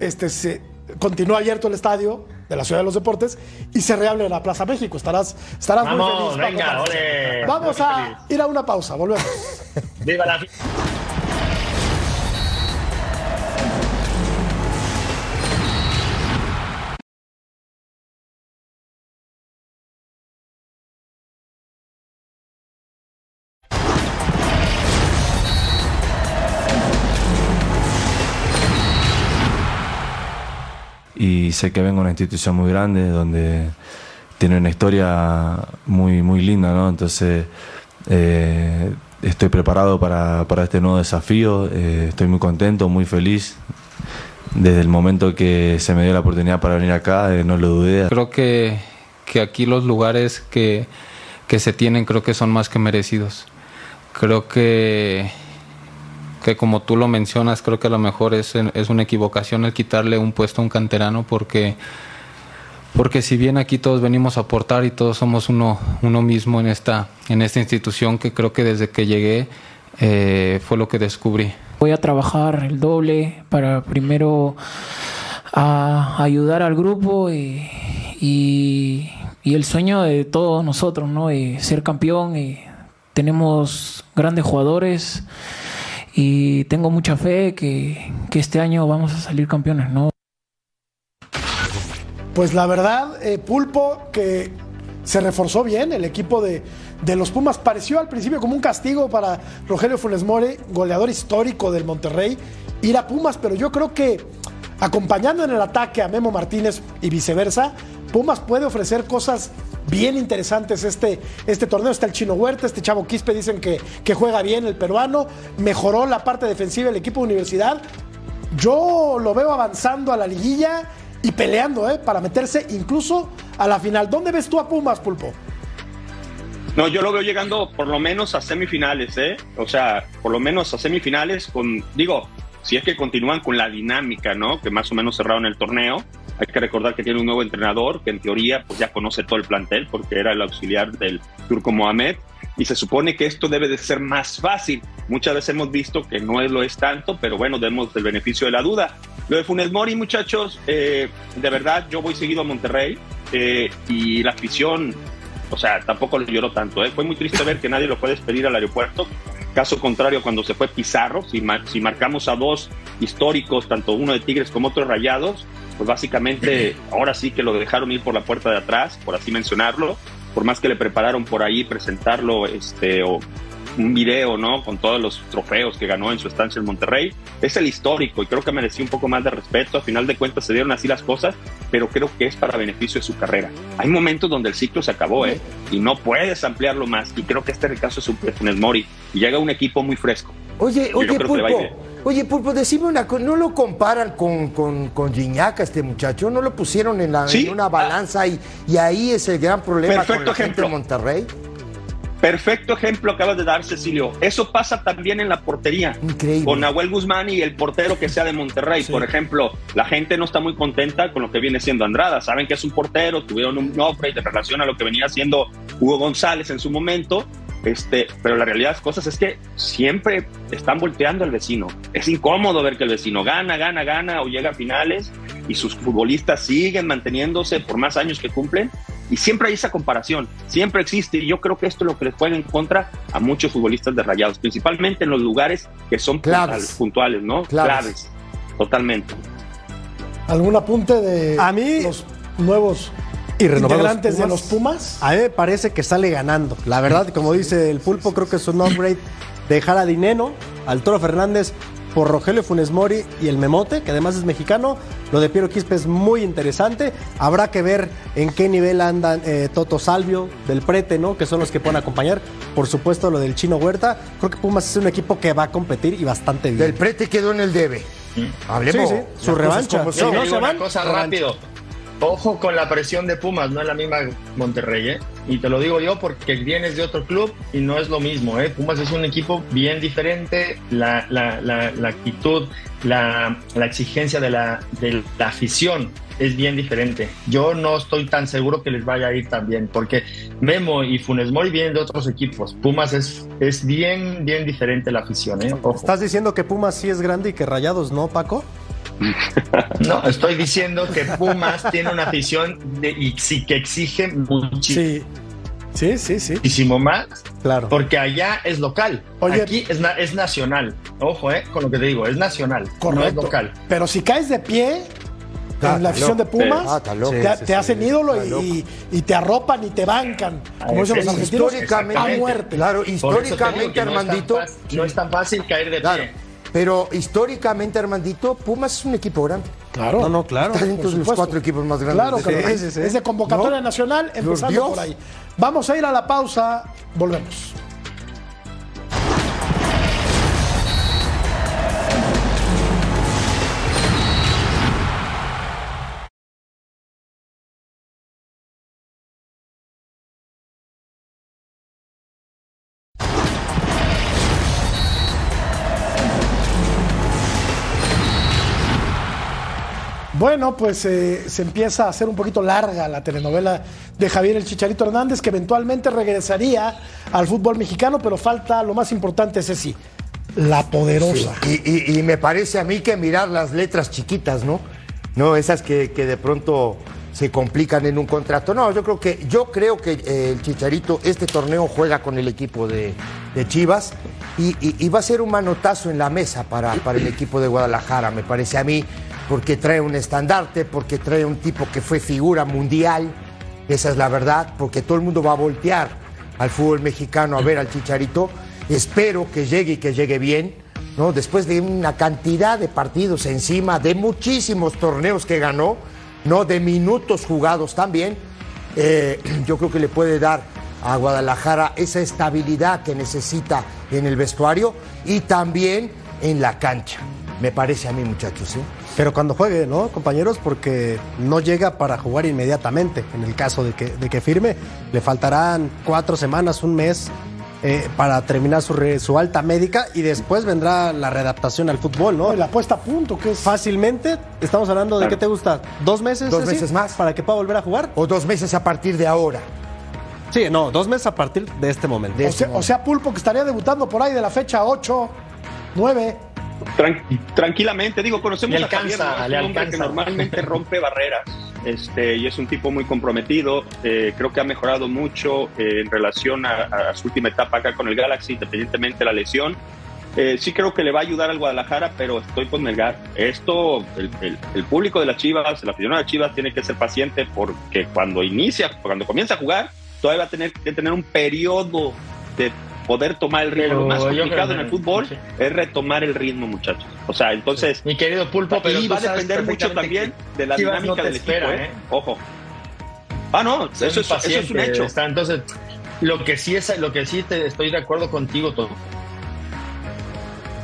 este se continúa abierto el estadio de la Ciudad de los Deportes y se reabre la Plaza México. Estarás, estarás muy feliz. Vamos a ir a una pausa, volvemos. Viva la y sé que vengo de una institución muy grande donde tiene una historia muy, muy linda, ¿no? Entonces eh, estoy preparado para, para, este nuevo desafío, eh, estoy muy contento, muy feliz. Desde el momento que se me dio la oportunidad para venir acá, eh, no lo dudé. Creo que, que aquí los lugares que, que se tienen creo que son más que merecidos. Creo que que como tú lo mencionas, creo que a lo mejor es, es una equivocación el quitarle un puesto a un canterano porque, porque si bien aquí todos venimos a aportar y todos somos uno, uno mismo en esta, en esta institución que creo que desde que llegué eh, fue lo que descubrí. Voy a trabajar el doble para primero a ayudar al grupo y, y, y el sueño de todos nosotros, ¿no? Y ser campeón y tenemos grandes jugadores y tengo mucha fe que, que este año vamos a salir campeones, ¿no? Pues la verdad, eh, Pulpo, que se reforzó bien el equipo de, de los Pumas. Pareció al principio como un castigo para Rogelio Funes Mori, goleador histórico del Monterrey, ir a Pumas, pero yo creo que acompañando en el ataque a Memo Martínez y viceversa, Pumas puede ofrecer cosas bien interesantes este, este torneo. Está el Chino Huerta, este Chavo Quispe dicen que, juega bien el peruano, mejoró la parte defensiva del equipo de universidad. Yo lo veo avanzando a la liguilla y peleando ¿eh? para meterse incluso a la final. ¿Dónde ves tú a Pumas, Pulpo? No, yo lo veo llegando por lo menos a semifinales, ¿eh? O sea, por lo menos a semifinales con, digo, si es que continúan con la dinámica, ¿no? Que más o menos cerraron el torneo. Hay que recordar que tiene un nuevo entrenador que en teoría pues ya conoce todo el plantel porque era el auxiliar del Turco Mohamed y se supone que esto debe de ser más fácil. Muchas veces hemos visto que no lo es tanto, pero bueno, demos el beneficio de la duda. Lo de Funes Mori, muchachos, eh, de verdad yo voy seguido a Monterrey eh, y la afición, o sea, tampoco le lloró tanto. ¿eh? Fue muy triste ver que nadie lo puede despedir al aeropuerto. Caso contrario, cuando se fue Pizarro, si, si marcamos a dos históricos, tanto uno de Tigres como otro de Rayados, pues básicamente ahora sí que lo dejaron ir por la puerta de atrás, por así mencionarlo, por más que le prepararon por ahí presentarlo este o un video, ¿no? Con todos los trofeos que ganó en su estancia en Monterrey. Es el histórico y creo que merecía un poco más de respeto. A final de cuentas se dieron así las cosas, pero creo que es para beneficio de su carrera. Hay momentos donde el ciclo se acabó, ¿eh? Y no puedes ampliarlo más. Y creo que este es caso de Funes Mori. Y llega un equipo muy fresco. Oye, oye, Pulpo. Oye, Pulpo, decime una cosa, ¿no lo comparan con, con, con Gignac este muchacho? ¿No lo pusieron en, la, Sí. en una balanza y, y ahí es el gran problema con Perfecto la gente de Monterrey? Perfecto ejemplo acabas de dar, Cecilio. Eso pasa también en la portería. Increíble. Con Nahuel Guzmán y el portero que sea de Monterrey. Por ejemplo, la gente no está muy contenta con lo que viene siendo Andrada. Saben que es un portero, tuvieron un upgrade en relación a lo que venía haciendo Hugo González en su momento. Este, pero la realidad de las cosas es que siempre están volteando al vecino. Es incómodo ver que el vecino gana, gana, gana o llega a finales y sus futbolistas siguen manteniéndose por más años que cumplen. Y siempre hay esa comparación, siempre existe. Y yo creo que esto es lo que les juega en contra a muchos futbolistas de rayados, principalmente en los lugares que son Claves. puntuales, puntuales, ¿no? Claves. Claves. Totalmente. ¿Algún apunte de A mí- los nuevos Y integrantes de Pumas. los Pumas? A mí me parece que sale ganando. La verdad, como dice el pulpo, creo que es un upgrade dejar a Dineno, al Toro Fernández por Rogelio Funes Mori y el Memote, que además es mexicano. Lo de Piero Quispe es muy interesante. Habrá que ver en qué nivel andan eh, Toto Salvio, del Prete, ¿no? Que son los que pueden acompañar. Por supuesto, lo del Chino Huerta. Creo que Pumas es un equipo que va a competir y bastante bien. Del prete quedó en el debe. Hablemos. Sí, sí, su revancha. como Sí, son. no se van, cosa revancha. rápido. Ojo con la presión de Pumas, no es la misma Monterrey, ¿eh? Y te lo digo yo porque vienes de otro club y no es lo mismo, ¿eh? Pumas es un equipo bien diferente, la, la, la, la actitud, la, exigencia de la, afición es bien diferente. Yo no estoy tan seguro que les vaya a ir tan bien, porque Memo y Funes Mori vienen de otros equipos. Pumas es, bien, bien diferente la afición, ¿eh? ¿Estás diciendo que Pumas sí es grande y que Rayados no, Paco? No, estoy diciendo que Pumas tiene una afición de, y sí que exige muchísimo Sí, sí, sí, sí. más, Claro. porque allá es local. Oye. Aquí es, na- es nacional. Ojo, eh, con lo que te digo, es nacional, no es Correcto. local. Pero si caes de pie Ah, en la afición de. Pumas, Ah, te, Sí, sí, te sí. hacen ídolo y, y te arropan y te bancan. Como dicen los argentinos, históricamente- a muerte. Claro, históricamente, que no es tan Armandito. fácil- No es tan fácil caer de Claro. Pero históricamente, Armandito, Pumas es un equipo grande. Claro. No, no, claro. Está dentro por de los cuatro equipos más grandes. Claro, que lo- país. es, es de convocatoria ¿No? nacional, empezando por ahí. Vamos a ir a la pausa, volvemos. Bueno, pues eh, se empieza a hacer un poquito larga la telenovela de Javier el Chicharito Hernández, que eventualmente regresaría al fútbol mexicano, pero falta lo más importante, ese sí, la poderosa. Y, y- me parece a mí que mirar las letras chiquitas, ¿no? No, esas que, de pronto se complican en un contrato. No, yo creo que, yo creo que eh, el Chicharito, este torneo juega con el equipo de, Chivas y, y- y va a ser un manotazo en la mesa para, para el equipo de Guadalajara, me parece a mí, porque trae un estandarte, porque trae un tipo que fue figura mundial, esa es la verdad, porque todo el mundo va a voltear al fútbol mexicano a ver al Chicharito. Espero que llegue y que llegue bien, ¿no? Después de una cantidad de partidos encima, de muchísimos torneos que ganó, ¿no? De minutos jugados también, eh, yo creo que le puede dar a Guadalajara esa estabilidad que necesita en el vestuario y también en la cancha. Me parece a mí, muchachos, ¿sí? Pero cuando juegue, ¿no, compañeros? Porque no llega para jugar inmediatamente. En el caso de que, de que firme, le faltarán cuatro semanas, un mes eh, para terminar su, re- su alta médica y después vendrá la readaptación al fútbol, ¿no? La puesta a punto, que es. Fácilmente, estamos hablando de Claro. qué te gusta, dos meses. Dos meses más. Para que pueda volver a jugar. O dos meses a partir de ahora. Sí, no, dos meses a partir de este momento. O sea, o sea, Pulpo que estaría debutando por ahí de la fecha 8, 9. Tran- tranquilamente, digo, conocemos Le a Javier, alcanza, ¿no? Le un hombre que alcanza. normalmente rompe barreras este, y es un tipo muy comprometido. eh, creo que ha mejorado mucho eh, en relación a, a su última etapa acá con el Galaxy, independientemente de la lesión. Eh, sí creo que le va a ayudar al Guadalajara, pero estoy con Melgar. Esto, el, el- el público de las Chivas, el aficionado de las Chivas tiene que ser paciente porque cuando inicia, cuando comienza a jugar, todavía va a tener que tener un periodo de poder tomar el ritmo. Pero Lo más complicado en el fútbol sí. es retomar el ritmo, muchachos. O sea, entonces... Mi querido Pulpo, pero y va a depender mucho también de la dinámica no del equipo, espera, ¿eh? Ojo. Ah, no, eso es, eso es un hecho. Está, entonces, lo que sí es, lo que sí te estoy de acuerdo contigo to-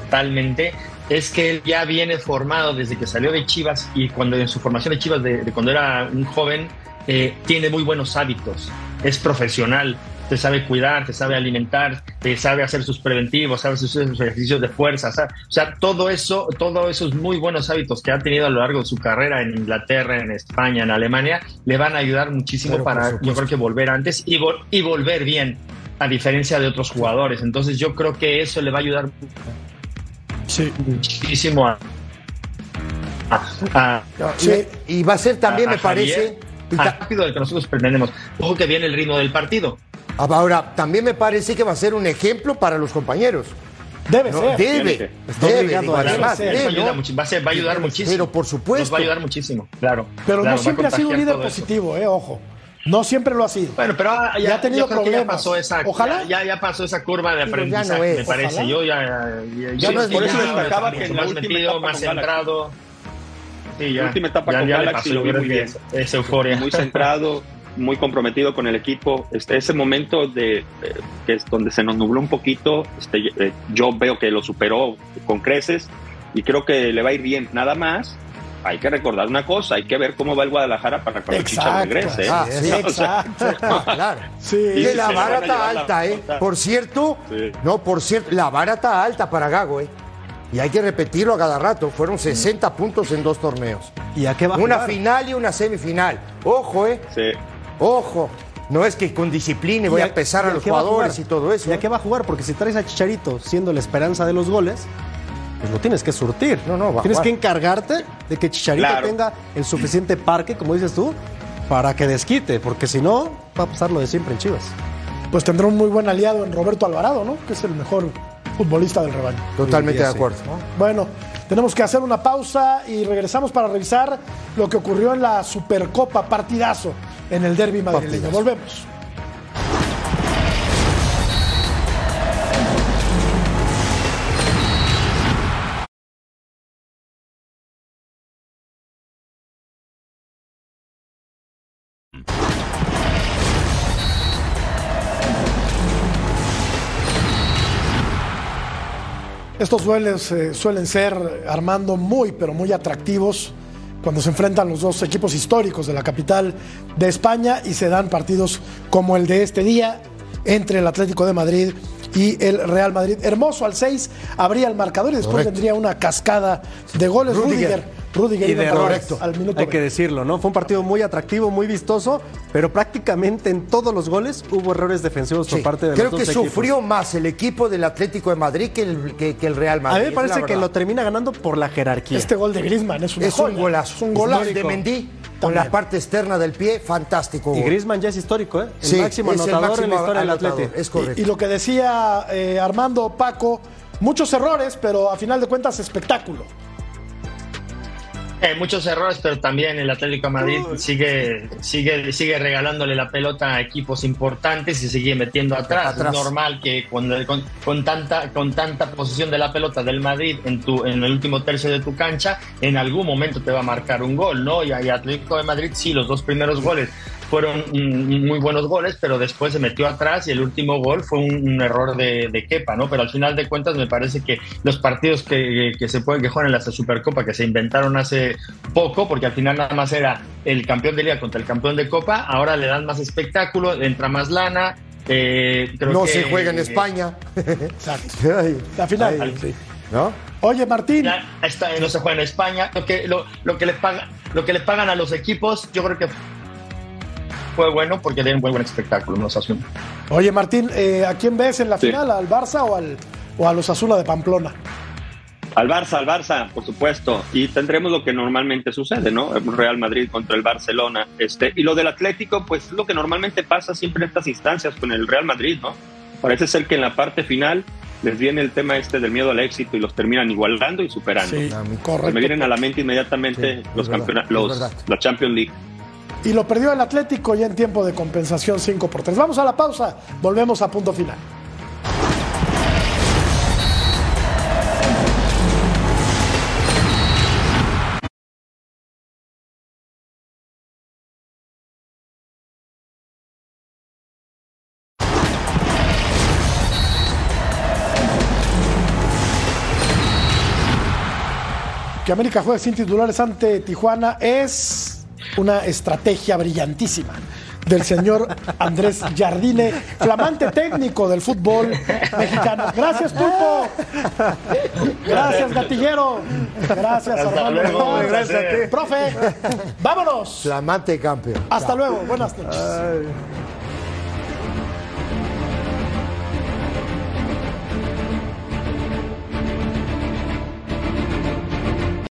totalmente es que él ya viene formado desde que salió de Chivas y cuando en su formación de Chivas de, de cuando era un joven eh, tiene muy buenos hábitos, es profesional, te sabe cuidar, te sabe alimentar, te sabe hacer sus preventivos, sabe hacer sus ejercicios de fuerza, sa- o sea, todo eso, todos esos muy buenos hábitos que ha tenido a lo largo de su carrera en Inglaterra, en España, en Alemania, le van a ayudar muchísimo Pero, para, yo creo que volver antes y, vol- y volver bien, a diferencia de otros jugadores. Entonces yo creo que eso le va a ayudar muchísimo a, a- a- Sí, Y va a ser también, a- a me parece. Javier, rápido del que nosotros pretendemos. Ojo que viene el ritmo del partido. Ahora, también me parece que va a ser un ejemplo para los compañeros. Debe No, ser. Debe, debe, digo, además, Eso debe, ayuda ¿no? mucho- va, a ser- va a ayudar muchísimo. Pero por supuesto. Nos va a ayudar muchísimo, claro. Pero Claro, no siempre ha sido un líder positivo, eh, ojo. No siempre lo ha sido. Bueno, pero ah, Ya ya, ha tenido que ya problemas. pasó esa, Ojalá. Ya, ya, pasó esa curva de Digo, ya aprendizaje, no es. me parece. Ojalá. Yo ya, ya, Ya yo no es sí por eso destacaba que en la más última metido, etapa más centrado. Sí, ya, La última etapa con Galaxy lo vi muy bien. es, es euforia. muy centrado, muy comprometido con el equipo. Este, ese momento de eh, que es donde se nos nubló un poquito, este, eh, yo veo que lo superó con creces y creo que le va a ir bien. Nada más, hay que recordar una cosa, hay que ver cómo va el Guadalajara para cuando el Chicha regrese. ¿eh? Ah, sí, O sea, Exacto. Claro. Sí. Y la vara está alta, ¿eh? Por cierto, Sí. no, por cierto, la vara está alta para Gago, ¿eh? Y hay que repetirlo a cada rato. Fueron 60 puntos en dos torneos. ¿Y a qué va Una final y una semifinal. Ojo, ¿eh? sí. Ojo. No es que con disciplina y voy ¿Y a pesar a los jugadores y todo eso. ¿Y a qué va a jugar? Porque si traes a Chicharito siendo la esperanza de los goles, pues lo tienes que surtir. No, no, va a Tienes jugar. que encargarte de que Chicharito Claro. tenga el suficiente parque, como dices tú, para que desquite, porque si no, va a pasar lo de siempre en Chivas. Pues tendrá un muy buen aliado en Roberto Alvarado, ¿no? Que es el mejor futbolista del rebaño. Totalmente de Sí. acuerdo. Bueno, tenemos que hacer una pausa y regresamos para revisar lo que ocurrió en la Supercopa Partidazo en el derby madrileño. Volvemos. Estos duelos eh, suelen ser, Armando, muy, pero muy atractivos cuando se enfrentan los dos equipos históricos de la capital de España y se dan partidos como el de este día entre el Atlético de Madrid y el Real Madrid. Hermoso al 6 abría el marcador y después Correcto. vendría una cascada de goles. Rudiger. Rudiger y de errores. al minuto Hay que 20. decirlo, ¿no? Fue un partido muy atractivo, muy vistoso, pero prácticamente en todos los goles hubo errores defensivos por parte de Creo los que dos equipos. sufrió más el equipo del Atlético de Madrid que el, que, que el Real A Madrid. mí me parece que lo termina ganando por la jerarquía. Este gol de Griezmann es una Es un golazo. Es un golazo. De Mendy con la parte externa del pie, fantástico. Y. Griezmann ya es histórico, ¿eh? El Sí, máximo es el anotador en la máximo historia del anotador, Atlético. Es correcto. Y, y lo que decía eh, Armando Paco, muchos errores, pero a final de cuentas espectáculo. Eh, muchos errores, pero también el Atlético de Madrid sigue, sigue, sigue regalándole la pelota a equipos importantes y sigue metiendo atrás. Atrás. Es normal que cuando, con, con tanta, con tanta posesión de la pelota del Madrid en, tu, en el último tercio de tu cancha, en algún momento te va a marcar un gol, ¿no? Y, y Atlético de Madrid, sí, los dos primeros goles fueron muy buenos goles, pero después se metió atrás y el último gol fue un, un error de, de Kepa, ¿no? Pero al final de cuentas me parece que los partidos que, que se pueden que juegan en la Supercopa que se inventaron hace poco, porque al final nada más era el campeón de liga contra el campeón de Copa, ahora le dan más espectáculo, entra más lana. eh, creo no que- se juega en España. Exacto. Ay, La final. sí. ¿No? Oye, Martín, Ya está, no se juega en España. Lo que, lo, lo que le paga, lo que le pagan a los equipos, yo creo que fue bueno porque dieron muy buen espectáculo, no Osasuna. oye, Martín, eh, ¿a quién ves en la Sí. final? ¿Al Barça o al, o a los Azula de Pamplona? Al Barça, al Barça, por supuesto. Y tendremos lo que normalmente sucede, ¿no? Real Madrid contra el Barcelona. Este, y lo del Atlético, pues es lo que normalmente pasa siempre en estas instancias con el Real Madrid, ¿no? Parece ser que en la parte final les viene el tema este del miedo al éxito y los terminan igualando y superando. Sí, A mí- correcto. Me vienen a la mente inmediatamente Sí, los verdad, los, la Champions League. Y lo perdió el Atlético ya en tiempo de compensación 5 por 3. Vamos a la pausa, volvemos a punto final. Que América juegue sin titulares ante Tijuana es una estrategia brillantísima del señor Andrés Jardine, flamante técnico del fútbol mexicano. Gracias, Pulpo. Gracias, Gatillero. Gracias, Hasta Armando. gracias a ti. Profe, vámonos. Flamante campeón. Hasta luego. Buenas noches.